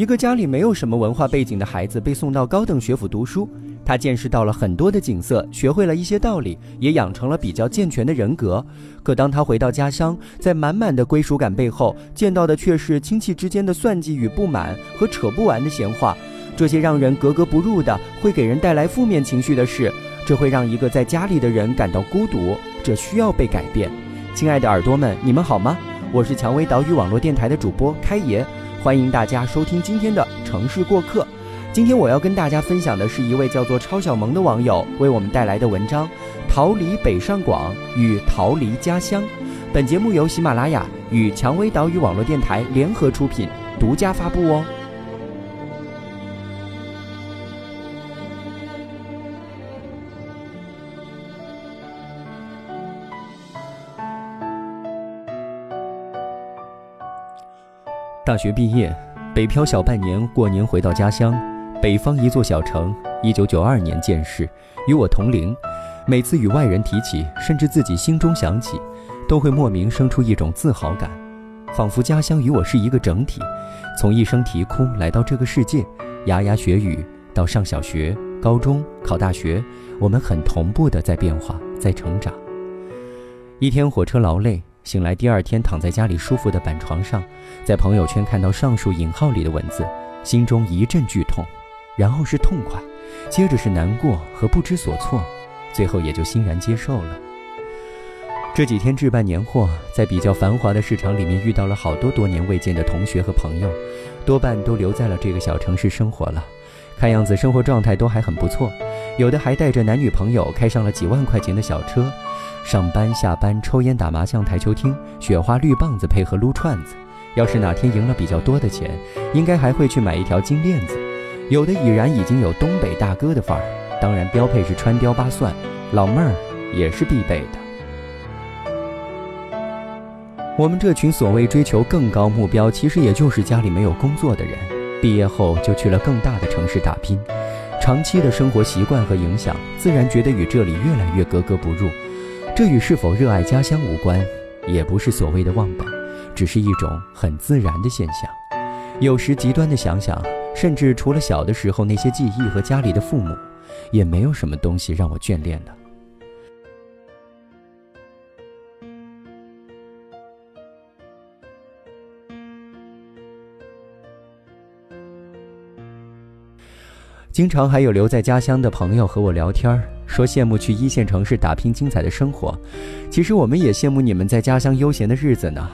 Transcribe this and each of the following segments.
一个家里没有什么文化背景的孩子被送到高等学府读书，他见识到了很多的景色，学会了一些道理，也养成了比较健全的人格。可当他回到家乡，在满满的归属感背后，见到的却是亲戚之间的算计与不满和扯不完的闲话。这些让人格格不入的，会给人带来负面情绪的事，这会让一个在家里的人感到孤独，这需要被改变。亲爱的耳朵们，你们好吗？我是蔷薇岛屿网络电台的主播开爷。欢迎大家收听今天的城市过客。今天我要跟大家分享的是一位叫做超小萌的网友为我们带来的文章《逃离北上广与逃离家乡》。本节目由喜马拉雅与蔷薇岛屿网络电台联合出品，独家发布哦。大学毕业，北漂小半年，过年回到家乡，北方一座小城。一九九二年建市，与我同龄。每次与外人提起，甚至自己心中想起，都会莫名生出一种自豪感，仿佛家乡与我是一个整体。从一声啼哭来到这个世界，牙牙学语到上小学、高中、考大学，我们很同步的在变化，在成长。一天火车劳累。醒来第二天，躺在家里舒服的板床上，在朋友圈看到上述引号里的文字，心中一阵剧痛，然后是痛快，接着是难过和不知所措，最后也就欣然接受了。这几天置办年货，在比较繁华的市场里面遇到了好多多年未见的同学和朋友，多半都留在了这个小城市生活了，看样子生活状态都还很不错，有的还带着男女朋友开上了几万块钱的小车。上班下班，抽烟打麻将，台球厅，雪花绿棒子配合撸串子。要是哪天赢了比较多的钱，应该还会去买一条金链子。有的已然已经有东北大哥的范儿，当然标配是川雕八蒜，老妹儿也是必备的。我们这群所谓追求更高目标，其实也就是家里没有工作的人，毕业后就去了更大的城市打拼，长期的生活习惯和影响，自然觉得与这里越来越格格不入。这与是否热爱家乡无关，也不是所谓的忘本，只是一种很自然的现象。有时极端的想想，甚至除了小的时候那些记忆和家里的父母，也没有什么东西让我眷恋的。经常还有留在家乡的朋友和我聊天。说羡慕去一线城市打拼精彩的生活，其实我们也羡慕你们在家乡悠闲的日子呢。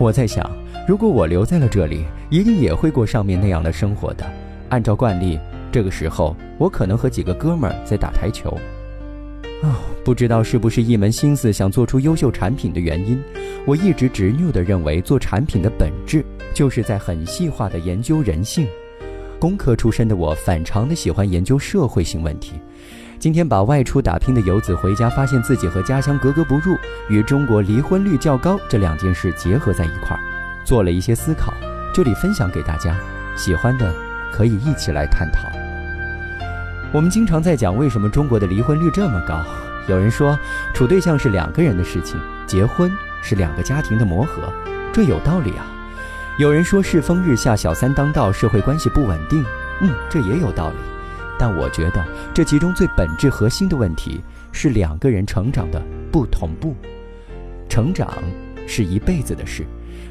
我在想，如果我留在了这里，一定也会过上面那样的生活的。按照惯例，这个时候我可能和几个哥们儿在打台球。哦，不知道是不是一门心思想做出优秀产品的原因，我一直执拗地认为，做产品的本质就是在很细化的研究人性。工科出身的我，反常的喜欢研究社会性问题。今天把外出打拼的游子回家，发现自己和家乡格格不入，与中国离婚率较高这两件事结合在一块儿，做了一些思考，这里分享给大家，喜欢的可以一起来探讨。我们经常在讲为什么中国的离婚率这么高，有人说处对象是两个人的事情，结婚是两个家庭的磨合，这有道理啊。有人说世风日下，小三当道，社会关系不稳定，嗯，这也有道理。但我觉得这其中最本质核心的问题是两个人成长的不同步。成长是一辈子的事，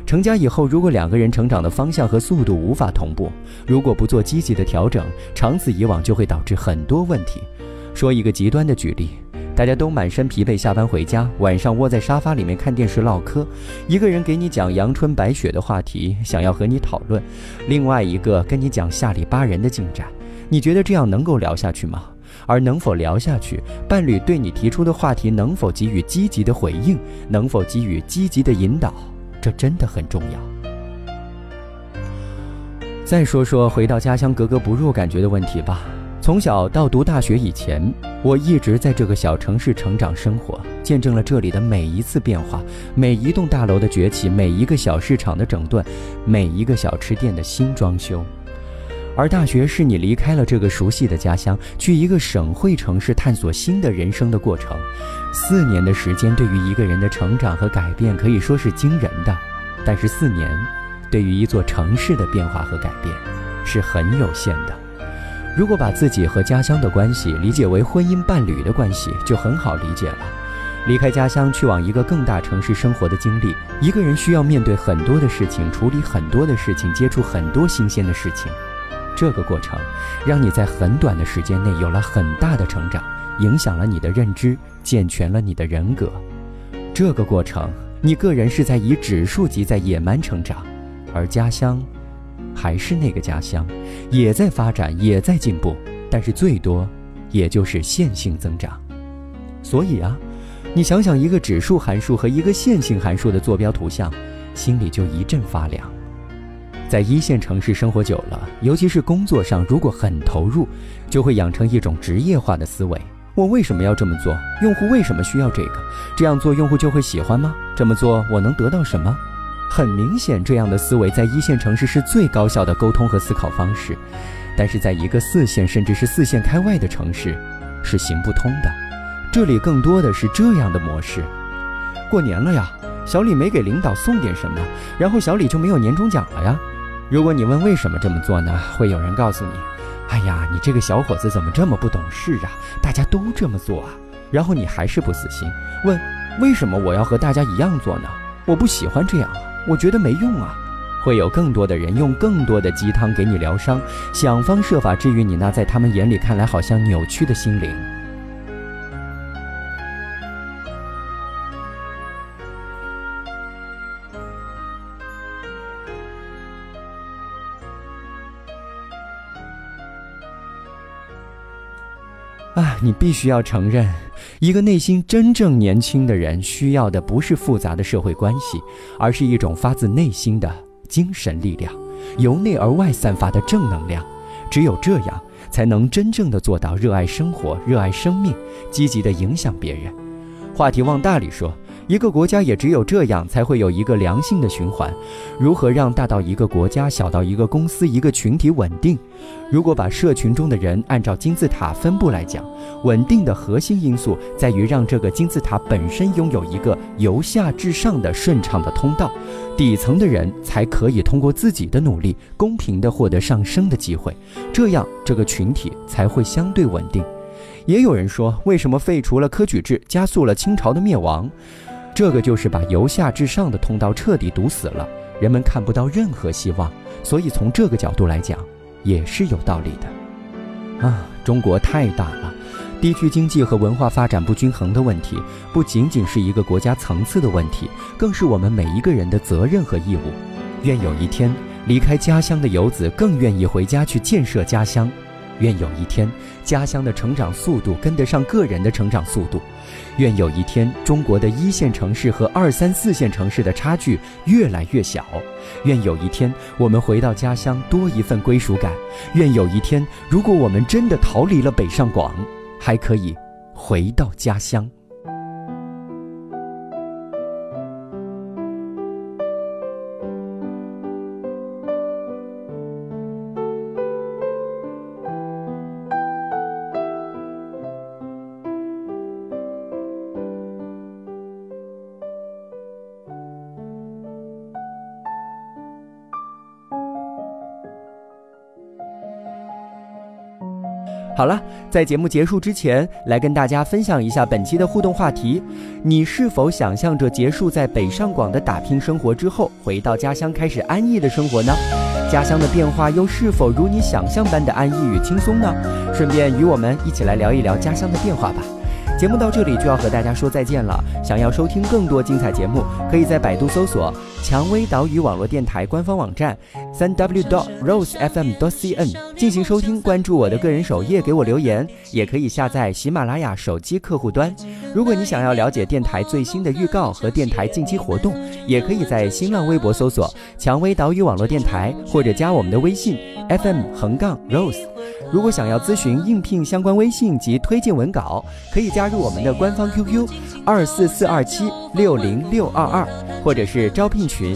成家以后，如果两个人成长的方向和速度无法同步，如果不做积极的调整，长此以往就会导致很多问题。说一个极端的举例，大家都满身疲惫下班回家，晚上窝在沙发里面看电视唠嗑，一个人给你讲阳春白雪的话题，想要和你讨论，另外一个跟你讲下里巴人的进展。你觉得这样能够聊下去吗？而能否聊下去，伴侣对你提出的话题能否给予积极的回应，能否给予积极的引导，这真的很重要。再说说回到家乡格格不入感觉的问题吧。从小到读大学以前，我一直在这个小城市成长生活，见证了这里的每一次变化，每一栋大楼的崛起，每一个小市场的整顿，每一个小吃店的新装修。而大学是你离开了这个熟悉的家乡，去一个省会城市探索新的人生的过程。四年的时间对于一个人的成长和改变可以说是惊人的，但是四年对于一座城市的变化和改变，是很有限的。如果把自己和家乡的关系理解为婚姻伴侣的关系，就很好理解了。离开家乡去往一个更大城市生活的经历，一个人需要面对很多的事情，处理很多的事情，接触很多新鲜的事情。这个过程让你在很短的时间内有了很大的成长，影响了你的认知，健全了你的人格。这个过程，你个人是在以指数级在野蛮成长，而家乡。还是那个家乡，也在发展，也在进步，但是最多，也就是线性增长。所以啊，你想想一个指数函数和一个线性函数的坐标图像，心里就一阵发凉。在一线城市生活久了，尤其是工作上，如果很投入，就会养成一种职业化的思维：我为什么要这么做？用户为什么需要这个？这样做用户就会喜欢吗？这么做我能得到什么？很明显，这样的思维在一线城市是最高效的沟通和思考方式，但是在一个四线甚至是四线开外的城市，是行不通的。这里更多的是这样的模式：过年了呀，小李没给领导送点什么，然后小李就没有年终奖了呀。如果你问为什么这么做呢，会有人告诉你：“哎呀，你这个小伙子怎么这么不懂事啊？大家都这么做啊。”然后你还是不死心，问：“为什么我要和大家一样做呢？我不喜欢这样啊。”我觉得没用啊，会有更多的人用更多的鸡汤给你疗伤，想方设法治愈你那在他们眼里看来好像扭曲的心灵。啊，你必须要承认。一个内心真正年轻的人，需要的不是复杂的社会关系，而是一种发自内心的精神力量，由内而外散发的正能量。只有这样，才能真正的做到热爱生活、热爱生命，积极的影响别人。话题往大里说。一个国家也只有这样，才会有一个良性的循环。如何让大到一个国家，小到一个公司、一个群体稳定？如果把社群中的人按照金字塔分布来讲，稳定的核心因素在于让这个金字塔本身拥有一个由下至上的顺畅的通道，底层的人才可以通过自己的努力，公平地获得上升的机会。这样，这个群体才会相对稳定。也有人说，为什么废除了科举制，加速了清朝的灭亡？这个就是把由下至上的通道彻底堵死了，人们看不到任何希望，所以从这个角度来讲，也是有道理的。啊，中国太大了，地区经济和文化发展不均衡的问题，不仅仅是一个国家层次的问题，更是我们每一个人的责任和义务。愿有一天，离开家乡的游子更愿意回家去建设家乡。愿有一天，家乡的成长速度跟得上个人的成长速度；愿有一天，中国的一线城市和二三四线城市的差距越来越小；愿有一天，我们回到家乡多一份归属感；愿有一天，如果我们真的逃离了北上广，还可以回到家乡。好了，在节目结束之前，来跟大家分享一下本期的互动话题：你是否想象着结束在北上广的打拼生活之后，回到家乡开始安逸的生活呢？家乡的变化又是否如你想象般的安逸与轻松呢？顺便与我们一起来聊一聊家乡的变化吧。节目到这里就要和大家说再见了。想要收听更多精彩节目，可以在百度搜索“蔷薇岛屿网络电台”官方网站三 w dot rose fm dot cn 进行收听。关注我的个人首页，给我留言，也可以下载喜马拉雅手机客户端。如果你想要了解电台最新的预告和电台近期活动，也可以在新浪微博搜索“蔷薇岛屿网络电台”或者加我们的微信 fm 横杠 rose。如果想要咨询应聘相关微信及推荐文稿，可以加入我们的官方 QQ 二四四二七六零六二二，或者是招聘群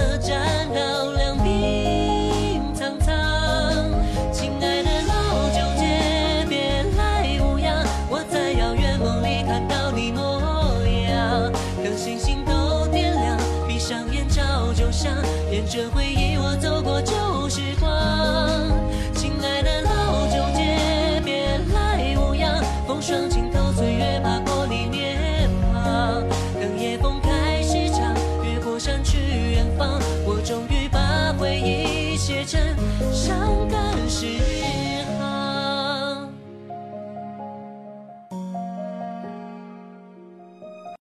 这回。